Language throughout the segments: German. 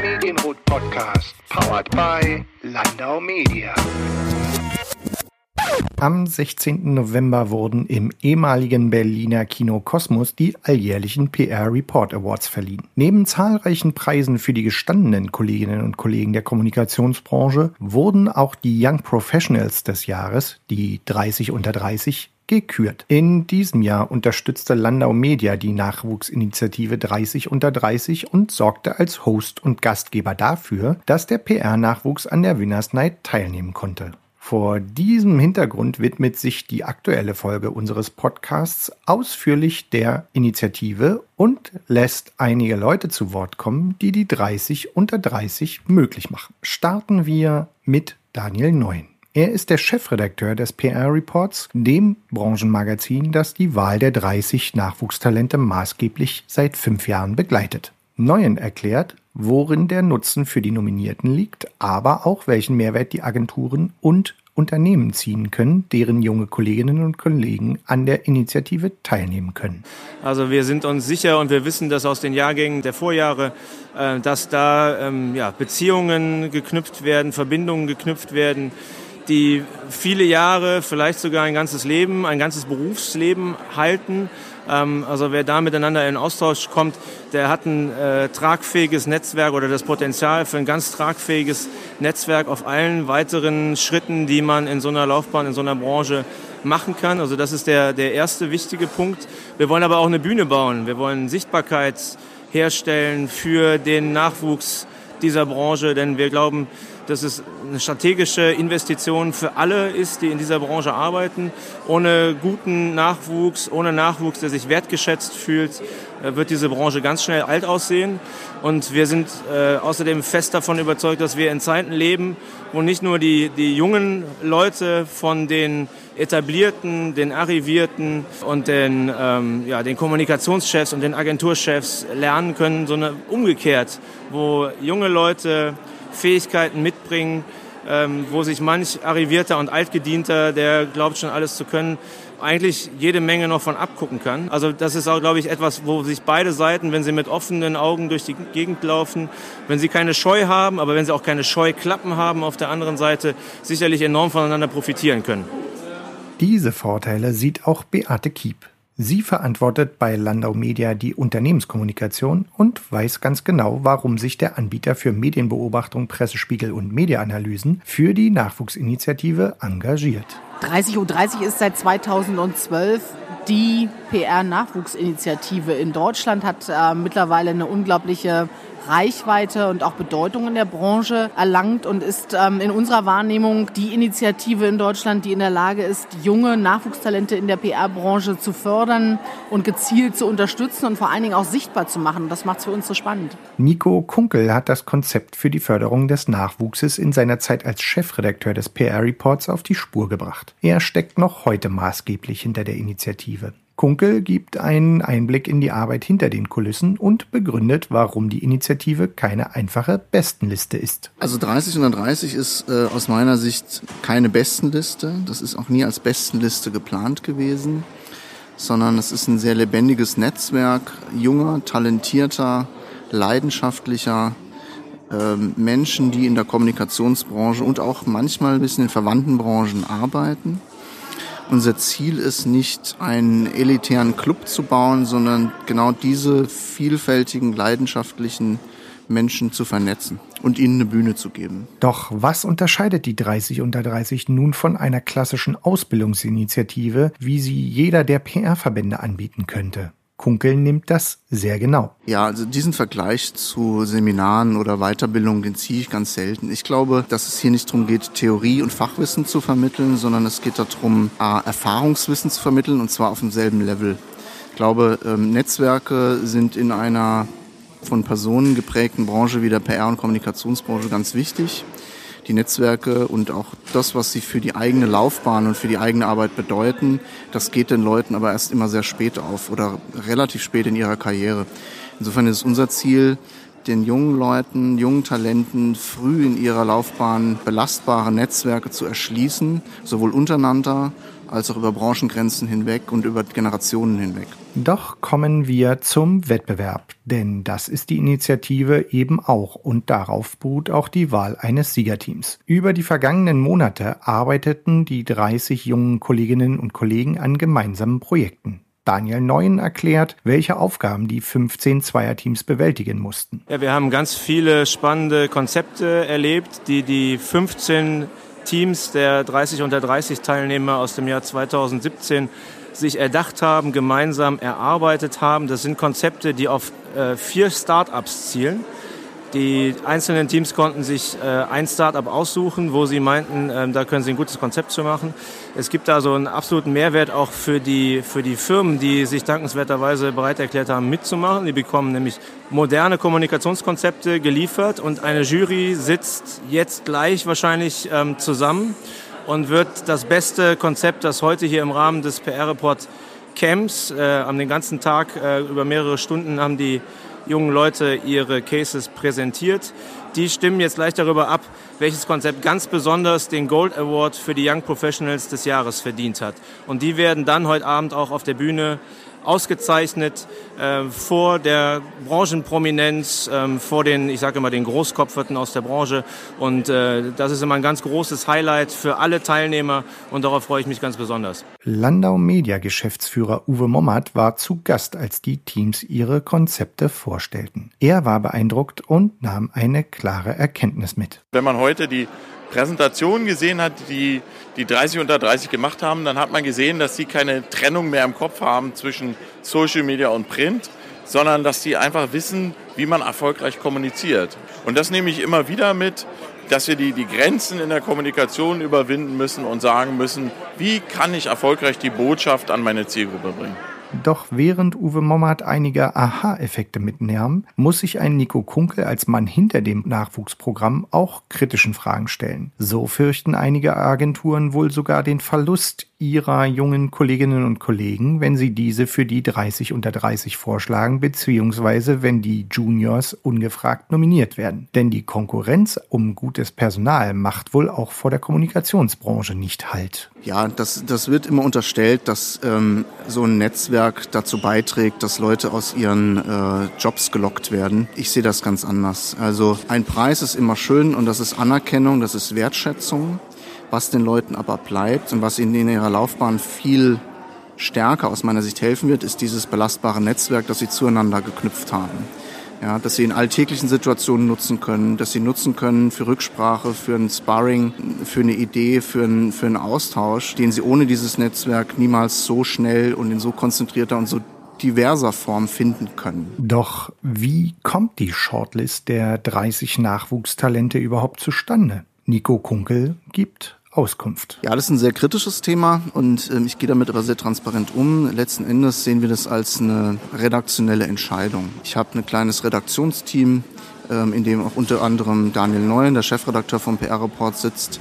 Medienroth Podcast, powered by Landau Media. Am 16. November wurden im ehemaligen Berliner Kino Kosmos die alljährlichen PR Report Awards verliehen. Neben zahlreichen Preisen für die gestandenen Kolleginnen und Kollegen der Kommunikationsbranche wurden auch die Young Professionals des Jahres, die 30 unter 30, gekürt. In diesem Jahr unterstützte Landau Media die Nachwuchsinitiative 30 unter 30 und sorgte als Host und Gastgeber dafür, dass der PR-Nachwuchs an der Winners Night teilnehmen konnte. Vor diesem Hintergrund widmet sich die aktuelle Folge unseres Podcasts ausführlich der Initiative und lässt einige Leute zu Wort kommen, die die 30 unter 30 möglich machen. Starten wir mit Daniel Neuen. Er ist der Chefredakteur des PR Reports, dem Branchenmagazin, das die Wahl der 30 Nachwuchstalente maßgeblich seit fünf Jahren begleitet. Neuen erklärt, worin der Nutzen für die Nominierten liegt, aber auch welchen Mehrwert die Agenturen und Unternehmen ziehen können, deren junge Kolleginnen und Kollegen an der Initiative teilnehmen können. Also wir sind uns sicher und wir wissen das aus den Jahrgängen der Vorjahre, äh, dass da ähm, Beziehungen geknüpft werden, Verbindungen geknüpft werden, die viele Jahre, vielleicht sogar ein ganzes Leben, ein ganzes Berufsleben halten. Ähm, also wer da miteinander in Austausch kommt, der hat ein äh, tragfähiges Netzwerk oder das Potenzial für ein ganz tragfähiges Netzwerk auf allen weiteren Schritten, die man in so einer Laufbahn, in so einer Branche machen kann. Also das ist der, der erste wichtige Punkt. Wir wollen aber auch eine Bühne bauen. Wir wollen Sichtbarkeit herstellen für den Nachwuchs dieser Branche, denn wir glauben, dass es eine strategische Investition für alle ist, die in dieser Branche arbeiten. Ohne guten Nachwuchs, ohne Nachwuchs, der sich wertgeschätzt fühlt, äh, wird diese Branche ganz schnell alt aussehen. Und wir sind äh, außerdem fest davon überzeugt, dass wir in Zeiten leben, wo nicht nur die, die jungen Leute von den etablierten, den arrivierten und den, ähm, ja, den Kommunikationschefs und den Agenturchefs lernen können, sondern umgekehrt, wo junge Leute Fähigkeiten mitbringen, ähm, wo sich manch Arrivierter und Altgedienter, der glaubt schon alles zu können, eigentlich jede Menge noch von abgucken kann. Also das ist auch, glaube ich, etwas, wo sich beide Seiten, wenn sie mit offenen Augen durch die Gegend laufen, wenn sie keine Scheu haben, aber wenn sie auch keine Scheuklappen haben auf der anderen Seite, sicherlich enorm voneinander profitieren können. Diese Vorteile sieht auch Beate Kiep. Sie verantwortet bei Landau Media die Unternehmenskommunikation und weiß ganz genau, warum sich der Anbieter für Medienbeobachtung, Pressespiegel und Mediaanalysen für die Nachwuchsinitiative engagiert. 30 und 30 ist seit 2012 die PR-Nachwuchsinitiative in Deutschland, hat äh, mittlerweile eine unglaubliche Reichweite und auch Bedeutung in der Branche erlangt und ist ähm, in unserer Wahrnehmung die Initiative in Deutschland, die in der Lage ist, junge Nachwuchstalente in der PR-Branche zu fördern und gezielt zu unterstützen und vor allen Dingen auch sichtbar zu machen. Das macht es für uns so spannend. Nico Kunkel hat das Konzept für die Förderung des Nachwuchses in seiner Zeit als Chefredakteur des PR-Reports auf die Spur gebracht. Er steckt noch heute maßgeblich hinter der Initiative. Kunkel gibt einen Einblick in die Arbeit hinter den Kulissen und begründet, warum die Initiative keine einfache Bestenliste ist. Also 30 unter 30 ist äh, aus meiner Sicht keine Bestenliste. Das ist auch nie als Bestenliste geplant gewesen, sondern es ist ein sehr lebendiges Netzwerk junger, talentierter, leidenschaftlicher äh, Menschen, die in der Kommunikationsbranche und auch manchmal ein bisschen in verwandten Branchen arbeiten unser Ziel ist nicht, einen elitären Club zu bauen, sondern genau diese vielfältigen, leidenschaftlichen Menschen zu vernetzen und ihnen eine Bühne zu geben. Doch was unterscheidet die 30 unter 30 nun von einer klassischen Ausbildungsinitiative, wie sie jeder der PR-Verbände anbieten könnte? Kunkel nimmt das sehr genau. Ja, also diesen Vergleich zu Seminaren oder Weiterbildung, den ziehe ich ganz selten. Ich glaube, dass es hier nicht darum geht, Theorie und Fachwissen zu vermitteln, sondern es geht darum, Erfahrungswissen zu vermitteln und zwar auf demselben Level. Ich glaube, ähm, Netzwerke sind in einer von Personen geprägten Branche wie der PR- und Kommunikationsbranche ganz wichtig die Netzwerke und auch das, was sie für die eigene Laufbahn und für die eigene Arbeit bedeuten, das geht den Leuten aber erst immer sehr spät auf oder relativ spät in ihrer Karriere. Insofern ist es unser Ziel, den jungen Leuten, jungen Talenten früh in ihrer Laufbahn belastbare Netzwerke zu erschließen, sowohl untereinander als auch über Branchengrenzen hinweg und über Generationen hinweg. Doch kommen wir zum Wettbewerb, denn das ist die Initiative eben auch und darauf beruht auch die Wahl eines Siegerteams. Über die vergangenen Monate arbeiteten die 30 jungen Kolleginnen und Kollegen an gemeinsamen Projekten. Daniel Neuen erklärt, welche Aufgaben die 15 Zweierteams bewältigen mussten. Ja, wir haben ganz viele spannende Konzepte erlebt, die die 15 Teams der 30 unter 30 Teilnehmer aus dem Jahr 2017 sich erdacht haben, gemeinsam erarbeitet haben. Das sind Konzepte, die auf äh, vier Start-ups zielen. Die einzelnen Teams konnten sich äh, ein Startup aussuchen, wo sie meinten, äh, da können sie ein gutes Konzept zu machen. Es gibt da so einen absoluten Mehrwert auch für die, für die Firmen, die sich dankenswerterweise bereit erklärt haben, mitzumachen. Die bekommen nämlich moderne Kommunikationskonzepte geliefert und eine Jury sitzt jetzt gleich wahrscheinlich ähm, zusammen und wird das beste Konzept, das heute hier im Rahmen des PR-Report Camps äh, am den ganzen Tag äh, über mehrere Stunden haben die jungen Leute ihre Cases präsentiert. Die stimmen jetzt gleich darüber ab, welches Konzept ganz besonders den Gold Award für die Young Professionals des Jahres verdient hat. Und die werden dann heute Abend auch auf der Bühne ausgezeichnet äh, vor der Branchenprominenz, äh, vor den, ich sage immer, den Großkopferten aus der Branche. Und äh, das ist immer ein ganz großes Highlight für alle Teilnehmer und darauf freue ich mich ganz besonders. Landau Media Geschäftsführer Uwe Mommert war zu Gast, als die Teams ihre Konzepte vorstellten. Er war beeindruckt und nahm eine klare Erkenntnis mit. Wenn man heute die Präsentation gesehen hat, die die 30 unter 30 gemacht haben, dann hat man gesehen, dass sie keine Trennung mehr im Kopf haben zwischen Social Media und Print, sondern dass sie einfach wissen, wie man erfolgreich kommuniziert. Und das nehme ich immer wieder mit, dass wir die, die Grenzen in der Kommunikation überwinden müssen und sagen müssen, wie kann ich erfolgreich die Botschaft an meine Zielgruppe bringen. Doch während Uwe Mommert einige Aha-Effekte mitnahm, muss sich ein Nico Kunkel als Mann hinter dem Nachwuchsprogramm auch kritischen Fragen stellen. So fürchten einige Agenturen wohl sogar den Verlust ihrer jungen Kolleginnen und Kollegen, wenn sie diese für die 30 unter 30 vorschlagen, beziehungsweise wenn die Juniors ungefragt nominiert werden. Denn die Konkurrenz um gutes Personal macht wohl auch vor der Kommunikationsbranche nicht Halt. Ja, das, das wird immer unterstellt, dass ähm, so ein Netzwerk dazu beiträgt, dass Leute aus ihren äh, Jobs gelockt werden. Ich sehe das ganz anders. Also ein Preis ist immer schön und das ist Anerkennung, das ist Wertschätzung. Was den Leuten aber bleibt und was ihnen in ihrer Laufbahn viel stärker aus meiner Sicht helfen wird, ist dieses belastbare Netzwerk, das sie zueinander geknüpft haben. Ja, dass sie in alltäglichen Situationen nutzen können, dass sie nutzen können für Rücksprache, für ein Sparring, für eine Idee, für einen, für einen Austausch, den sie ohne dieses Netzwerk niemals so schnell und in so konzentrierter und so diverser Form finden können. Doch wie kommt die Shortlist der 30 Nachwuchstalente überhaupt zustande? Nico Kunkel gibt Auskunft. Ja, das ist ein sehr kritisches Thema und ähm, ich gehe damit aber sehr transparent um. Letzten Endes sehen wir das als eine redaktionelle Entscheidung. Ich habe ein kleines Redaktionsteam, ähm, in dem auch unter anderem Daniel Neuen, der Chefredakteur vom PR-Report, sitzt.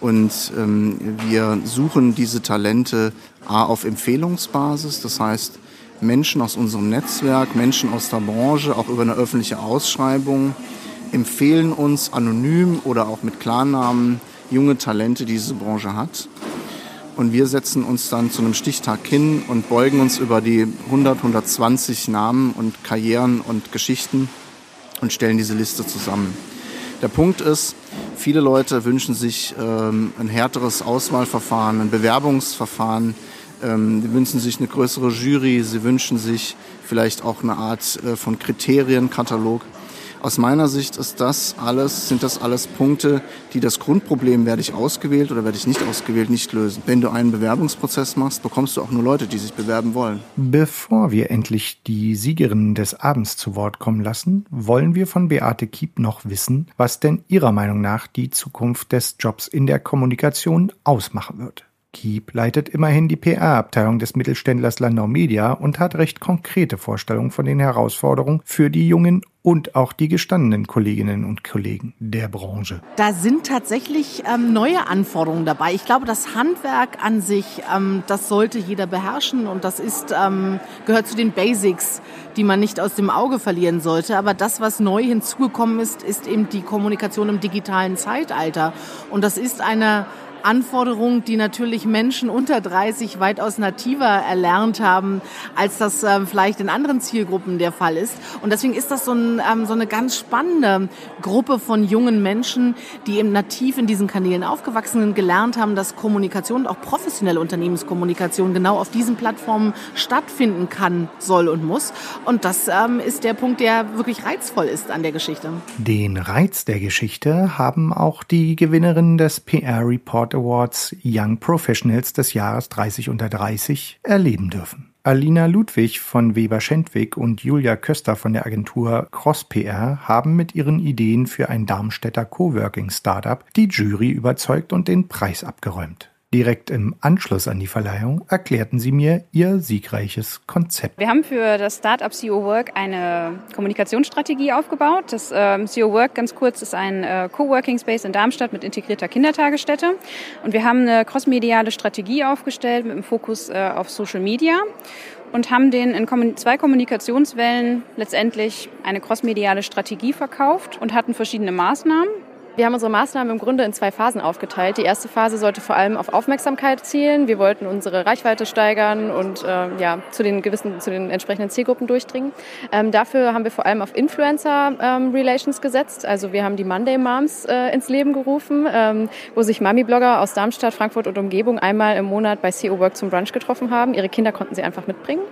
Und ähm, wir suchen diese Talente A auf Empfehlungsbasis, das heißt Menschen aus unserem Netzwerk, Menschen aus der Branche, auch über eine öffentliche Ausschreibung, empfehlen uns anonym oder auch mit Klarnamen junge Talente, die diese Branche hat. Und wir setzen uns dann zu einem Stichtag hin und beugen uns über die 100, 120 Namen und Karrieren und Geschichten und stellen diese Liste zusammen. Der Punkt ist, viele Leute wünschen sich ähm, ein härteres Auswahlverfahren, ein Bewerbungsverfahren. Ähm, sie wünschen sich eine größere Jury. Sie wünschen sich vielleicht auch eine Art äh, von Kriterienkatalog. Aus meiner Sicht ist das alles, sind das alles Punkte, die das Grundproblem, werde ich ausgewählt oder werde ich nicht ausgewählt, nicht lösen. Wenn du einen Bewerbungsprozess machst, bekommst du auch nur Leute, die sich bewerben wollen. Bevor wir endlich die Siegerinnen des Abends zu Wort kommen lassen, wollen wir von Beate Kiep noch wissen, was denn ihrer Meinung nach die Zukunft des Jobs in der Kommunikation ausmachen wird. Kiep leitet immerhin die PR-Abteilung des Mittelständlers Landau Media und hat recht konkrete Vorstellungen von den Herausforderungen für die jungen und auch die gestandenen Kolleginnen und Kollegen der Branche. Da sind tatsächlich ähm, neue Anforderungen dabei. Ich glaube, das Handwerk an sich, ähm, das sollte jeder beherrschen und das ist, ähm, gehört zu den Basics, die man nicht aus dem Auge verlieren sollte. Aber das, was neu hinzugekommen ist, ist eben die Kommunikation im digitalen Zeitalter. Und das ist eine Anforderung, die natürlich Menschen unter 30 weitaus nativer erlernt haben, als das äh, vielleicht in anderen Zielgruppen der Fall ist. Und deswegen ist das so, ein, ähm, so eine ganz spannende Gruppe von jungen Menschen, die eben nativ in diesen Kanälen aufgewachsen sind, gelernt haben, dass Kommunikation, auch professionelle Unternehmenskommunikation genau auf diesen Plattformen stattfinden kann, soll und muss. Und das ähm, ist der Punkt, der wirklich reizvoll ist an der Geschichte. Den Reiz der Geschichte haben auch die Gewinnerin des PR Report Awards Young Professionals des Jahres 30 unter 30 erleben dürfen. Alina Ludwig von Weber Schendwick und Julia Köster von der Agentur CrossPR haben mit ihren Ideen für ein Darmstädter Coworking Startup die Jury überzeugt und den Preis abgeräumt. Direkt im Anschluss an die Verleihung erklärten sie mir ihr siegreiches Konzept. Wir haben für das Startup CEO Work eine Kommunikationsstrategie aufgebaut. Das äh, CEO Work, ganz kurz, ist ein äh, Coworking Space in Darmstadt mit integrierter Kindertagesstätte. Und wir haben eine crossmediale Strategie aufgestellt mit dem Fokus äh, auf Social Media und haben den in zwei Kommunikationswellen letztendlich eine crossmediale Strategie verkauft und hatten verschiedene Maßnahmen. Wir haben unsere Maßnahmen im Grunde in zwei Phasen aufgeteilt. Die erste Phase sollte vor allem auf Aufmerksamkeit zielen. Wir wollten unsere Reichweite steigern und äh, ja, zu den gewissen, zu den entsprechenden Zielgruppen durchdringen. Ähm, dafür haben wir vor allem auf Influencer ähm, Relations gesetzt. Also wir haben die Monday Moms äh, ins Leben gerufen, ähm, wo sich Mami-Blogger aus Darmstadt, Frankfurt und Umgebung einmal im Monat bei CEO Work zum Brunch getroffen haben. Ihre Kinder konnten sie einfach mitbringen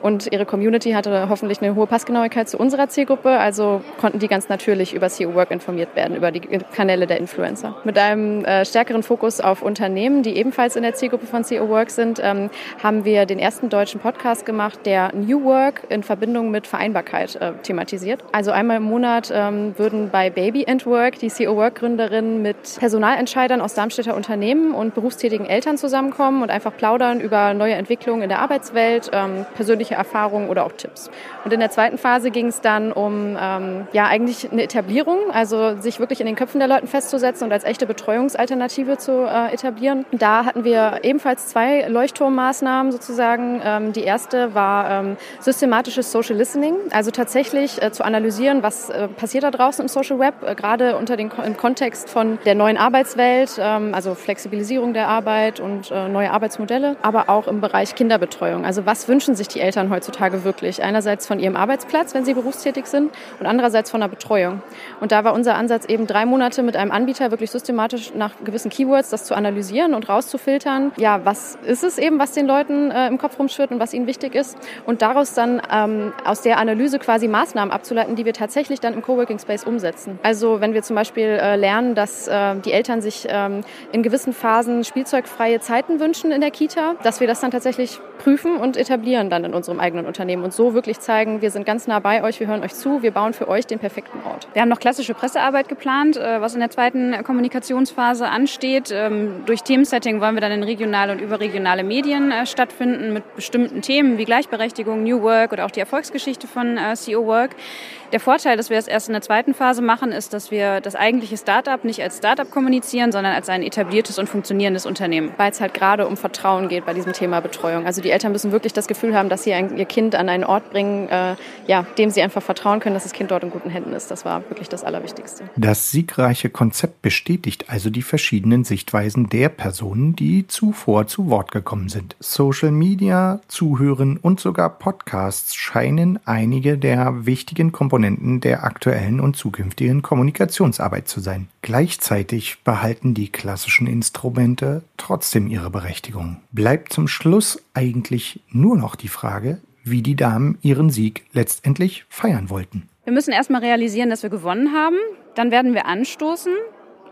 und ihre Community hatte hoffentlich eine hohe Passgenauigkeit zu unserer Zielgruppe. Also konnten die ganz natürlich über CEO Work informiert werden, über die Kanäle der Influencer. Mit einem äh, stärkeren Fokus auf Unternehmen, die ebenfalls in der Zielgruppe von CEO Work sind, ähm, haben wir den ersten deutschen Podcast gemacht, der New Work in Verbindung mit Vereinbarkeit äh, thematisiert. Also einmal im Monat ähm, würden bei Baby and Work die CEO Work Gründerinnen mit Personalentscheidern aus Darmstädter Unternehmen und berufstätigen Eltern zusammenkommen und einfach plaudern über neue Entwicklungen in der Arbeitswelt, ähm, persönliche Erfahrungen oder auch Tipps. Und in der zweiten Phase ging es dann um ähm, ja eigentlich eine Etablierung, also sich wirklich in den Köpfen der Leuten festzusetzen und als echte Betreuungsalternative zu äh, etablieren. Da hatten wir ebenfalls zwei Leuchtturmmaßnahmen sozusagen. Ähm, die erste war ähm, systematisches Social Listening, also tatsächlich äh, zu analysieren, was äh, passiert da draußen im Social Web, äh, gerade unter den im Kontext von der neuen Arbeitswelt, ähm, also Flexibilisierung der Arbeit und äh, neue Arbeitsmodelle, aber auch im Bereich Kinderbetreuung. Also was wünschen sich die Eltern heutzutage wirklich? Einerseits von ihrem Arbeitsplatz, wenn sie berufstätig sind, und andererseits von der Betreuung. Und da war unser Ansatz eben drei Monate mit einem Anbieter wirklich systematisch nach gewissen Keywords das zu analysieren und rauszufiltern. Ja, was ist es eben, was den Leuten äh, im Kopf rumschwirrt und was ihnen wichtig ist? Und daraus dann ähm, aus der Analyse quasi Maßnahmen abzuleiten, die wir tatsächlich dann im Coworking Space umsetzen. Also wenn wir zum Beispiel äh, lernen, dass äh, die Eltern sich ähm, in gewissen Phasen spielzeugfreie Zeiten wünschen in der Kita, dass wir das dann tatsächlich prüfen und etablieren dann in unserem eigenen Unternehmen und so wirklich zeigen, wir sind ganz nah bei euch, wir hören euch zu, wir bauen für euch den perfekten Ort. Wir haben noch klassische Pressearbeit geplant, äh, was in der zweiten Kommunikationsphase ansteht. Ähm, durch Themensetting wollen wir dann in regionale und überregionale Medien äh, stattfinden mit bestimmten Themen wie Gleichberechtigung, New Work oder auch die Erfolgsgeschichte von äh, CEO Work. Der Vorteil, dass wir es erst in der zweiten Phase machen, ist, dass wir das eigentliche Startup nicht als Startup kommunizieren, sondern als ein etabliertes und funktionierendes Unternehmen, weil es halt gerade um Vertrauen geht bei diesem Thema Betreuung. Also die Eltern müssen wirklich das Gefühl haben, dass sie ein, ihr Kind an einen Ort bringen, äh, ja, dem sie einfach vertrauen können, dass das Kind dort in guten Händen ist. Das war wirklich das Allerwichtigste. Das siegreiche Konzept bestätigt also die verschiedenen Sichtweisen der Personen, die zuvor zu Wort gekommen sind. Social Media, Zuhören und sogar Podcasts scheinen einige der wichtigen Komponenten der aktuellen und zukünftigen Kommunikationsarbeit zu sein. Gleichzeitig behalten die klassischen Instrumente trotzdem ihre Berechtigung. Bleibt zum Schluss eigentlich nur noch die Frage, wie die Damen ihren Sieg letztendlich feiern wollten. Wir müssen erstmal realisieren, dass wir gewonnen haben. Dann werden wir anstoßen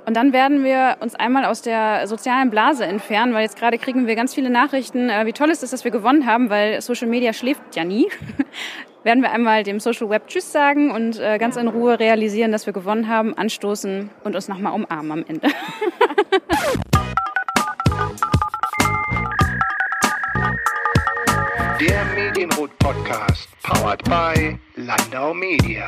und dann werden wir uns einmal aus der sozialen Blase entfernen, weil jetzt gerade kriegen wir ganz viele Nachrichten, äh, wie toll ist es, dass wir gewonnen haben, weil Social Media schläft ja nie. werden wir einmal dem Social Web Tschüss sagen und äh, ganz in Ruhe realisieren, dass wir gewonnen haben, anstoßen und uns nochmal umarmen am Ende. Der Medienrot Podcast, powered by Landau Media.